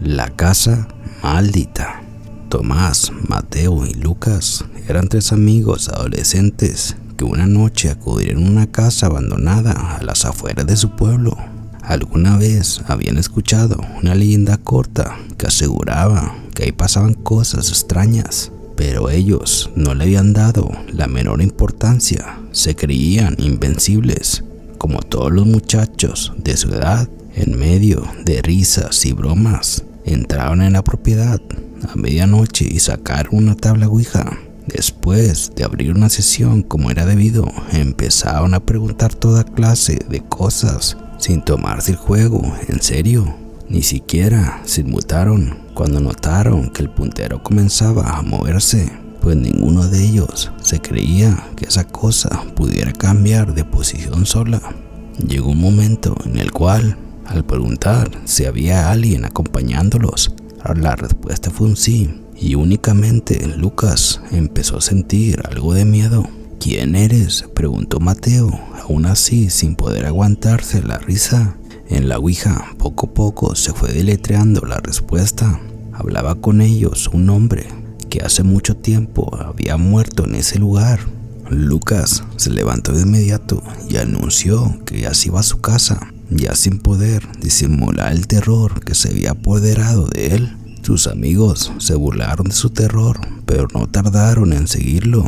La casa maldita. Tomás, Mateo y Lucas eran tres amigos adolescentes que una noche acudieron a una casa abandonada a las afueras de su pueblo. Alguna vez habían escuchado una leyenda corta que aseguraba que ahí pasaban cosas extrañas, pero ellos no le habían dado la menor importancia, se creían invencibles, como todos los muchachos de su edad, en medio de risas y bromas. Entraron en la propiedad a medianoche y sacaron una tabla Ouija. Después de abrir una sesión como era debido, empezaron a preguntar toda clase de cosas sin tomarse el juego en serio. Ni siquiera se inmutaron cuando notaron que el puntero comenzaba a moverse, pues ninguno de ellos se creía que esa cosa pudiera cambiar de posición sola. Llegó un momento en el cual al preguntar si había alguien acompañándolos, la respuesta fue un sí, y únicamente Lucas empezó a sentir algo de miedo. ¿Quién eres? preguntó Mateo, aún así sin poder aguantarse la risa. En la Ouija poco a poco se fue deletreando la respuesta. Hablaba con ellos un hombre que hace mucho tiempo había muerto en ese lugar. Lucas se levantó de inmediato y anunció que ya se iba a su casa ya sin poder disimular el terror que se había apoderado de él. Sus amigos se burlaron de su terror, pero no tardaron en seguirlo,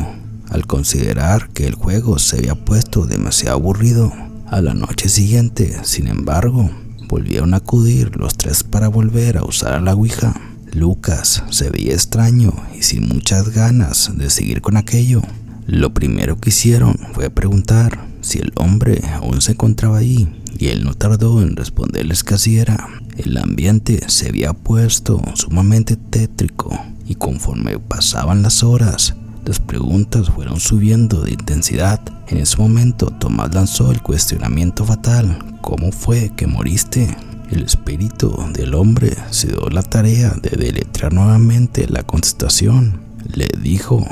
al considerar que el juego se había puesto demasiado aburrido. A la noche siguiente, sin embargo, volvieron a acudir los tres para volver a usar la Ouija. Lucas se veía extraño y sin muchas ganas de seguir con aquello. Lo primero que hicieron fue preguntar si el hombre aún se encontraba ahí y él no tardó en responderles que así era. El ambiente se había puesto sumamente tétrico y conforme pasaban las horas, las preguntas fueron subiendo de intensidad. En ese momento Tomás lanzó el cuestionamiento fatal. ¿Cómo fue que moriste? El espíritu del hombre se dio la tarea de deletrear nuevamente la contestación. Le dijo,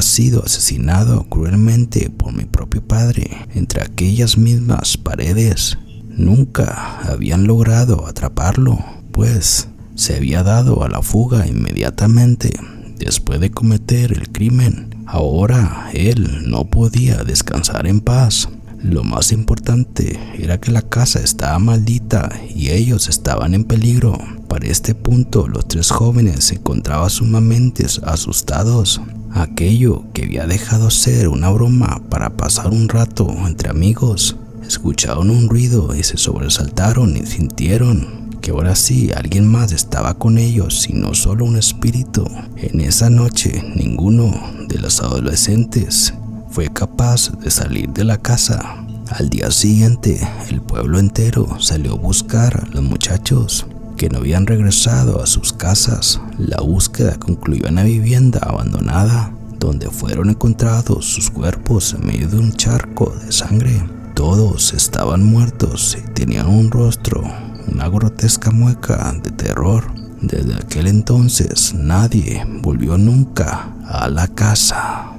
sido asesinado cruelmente por mi propio padre entre aquellas mismas paredes. Nunca habían logrado atraparlo, pues se había dado a la fuga inmediatamente después de cometer el crimen. Ahora él no podía descansar en paz. Lo más importante era que la casa estaba maldita y ellos estaban en peligro. Para este punto los tres jóvenes se encontraban sumamente asustados. Aquello que había dejado ser una broma para pasar un rato entre amigos escucharon un ruido y se sobresaltaron y sintieron que ahora sí alguien más estaba con ellos y no solo un espíritu. En esa noche ninguno de los adolescentes fue capaz de salir de la casa. Al día siguiente el pueblo entero salió a buscar a los muchachos que no habían regresado a sus casas. La búsqueda concluyó en la vivienda abandonada donde fueron encontrados sus cuerpos en medio de un charco de sangre. Todos estaban muertos y tenían un rostro, una grotesca mueca de terror. Desde aquel entonces nadie volvió nunca a la casa.